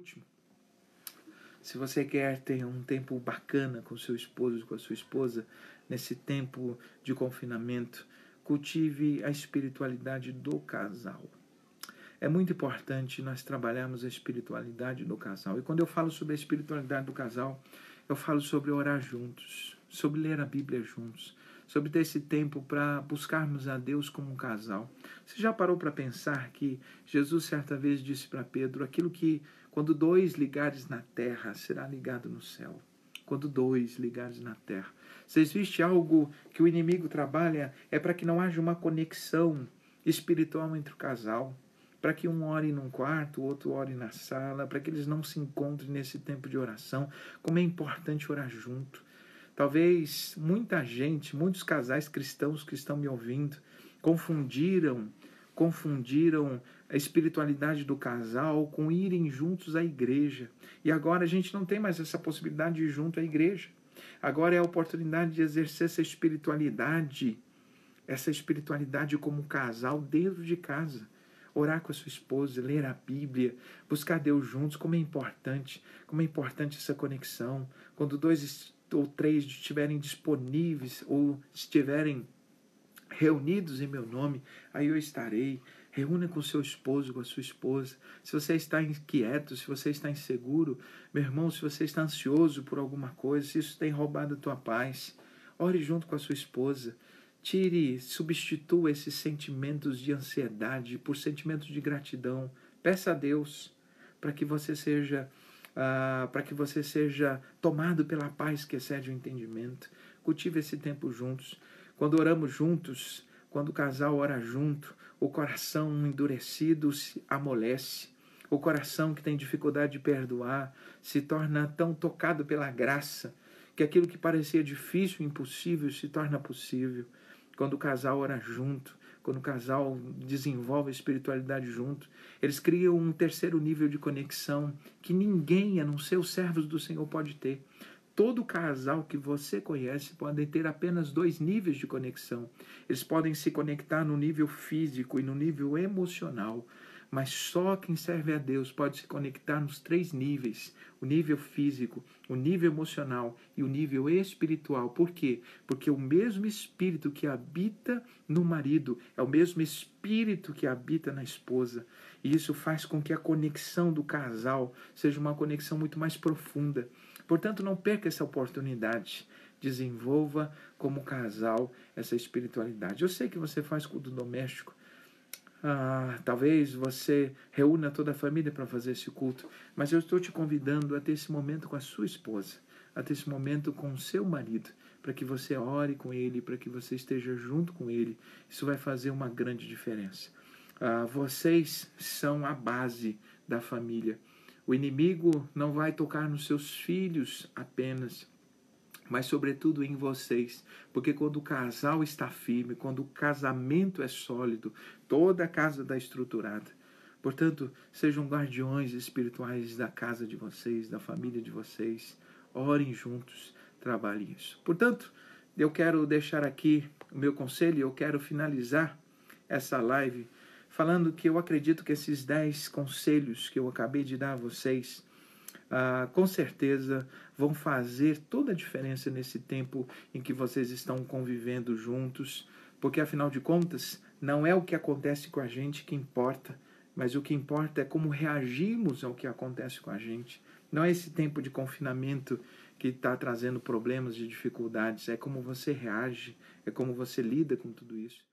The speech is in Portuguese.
último, se você quer ter um tempo bacana com seu esposo, com a sua esposa, nesse tempo de confinamento, cultive a espiritualidade do casal. É muito importante nós trabalharmos a espiritualidade do casal. E quando eu falo sobre a espiritualidade do casal, eu falo sobre orar juntos, sobre ler a Bíblia juntos, sobre ter esse tempo para buscarmos a Deus como um casal. Você já parou para pensar que Jesus certa vez disse para Pedro aquilo que quando dois ligares na terra será ligado no céu? Quando dois ligares na terra. Se existe algo que o inimigo trabalha é para que não haja uma conexão espiritual entre o casal para que um ore num quarto, o outro ore na sala, para que eles não se encontrem nesse tempo de oração. Como é importante orar junto. Talvez muita gente, muitos casais cristãos que estão me ouvindo, confundiram, confundiram a espiritualidade do casal com irem juntos à igreja. E agora a gente não tem mais essa possibilidade de ir junto à igreja. Agora é a oportunidade de exercer essa espiritualidade, essa espiritualidade como casal dentro de casa orar com a sua esposa, ler a Bíblia, buscar Deus juntos, como é importante, como é importante essa conexão. Quando dois ou três estiverem disponíveis ou estiverem reunidos em meu nome, aí eu estarei. Reúna com seu esposo, com a sua esposa. Se você está inquieto, se você está inseguro, meu irmão, se você está ansioso por alguma coisa, se isso tem roubado a tua paz, ore junto com a sua esposa. Tire, substitua esses sentimentos de ansiedade por sentimentos de gratidão. Peça a Deus para que você seja uh, para que você seja tomado pela paz que excede o entendimento. Cultive esse tempo juntos. Quando oramos juntos, quando o casal ora junto, o coração endurecido se amolece. O coração que tem dificuldade de perdoar se torna tão tocado pela graça que aquilo que parecia difícil, impossível, se torna possível quando o casal ora junto, quando o casal desenvolve a espiritualidade junto, eles criam um terceiro nível de conexão que ninguém, a não ser os servos do Senhor, pode ter. Todo casal que você conhece pode ter apenas dois níveis de conexão. Eles podem se conectar no nível físico e no nível emocional, mas só quem serve a Deus pode se conectar nos três níveis: o nível físico, o nível emocional e o nível espiritual. Por quê? Porque o mesmo espírito que habita no marido é o mesmo espírito que habita na esposa. E isso faz com que a conexão do casal seja uma conexão muito mais profunda. Portanto, não perca essa oportunidade. Desenvolva como casal essa espiritualidade. Eu sei que você faz culto doméstico, ah, talvez você reúna toda a família para fazer esse culto, mas eu estou te convidando a ter esse momento com a sua esposa, a ter esse momento com o seu marido, para que você ore com ele, para que você esteja junto com ele. Isso vai fazer uma grande diferença. Ah, vocês são a base da família. O inimigo não vai tocar nos seus filhos apenas, mas sobretudo em vocês, porque quando o casal está firme, quando o casamento é sólido, toda a casa está estruturada. Portanto, sejam guardiões espirituais da casa de vocês, da família de vocês. Orem juntos, trabalhem isso. Portanto, eu quero deixar aqui o meu conselho, eu quero finalizar essa live falando que eu acredito que esses dez conselhos que eu acabei de dar a vocês ah, com certeza vão fazer toda a diferença nesse tempo em que vocês estão convivendo juntos, porque afinal de contas, não é o que acontece com a gente que importa, mas o que importa é como reagimos ao que acontece com a gente. Não é esse tempo de confinamento que está trazendo problemas e dificuldades, é como você reage, é como você lida com tudo isso.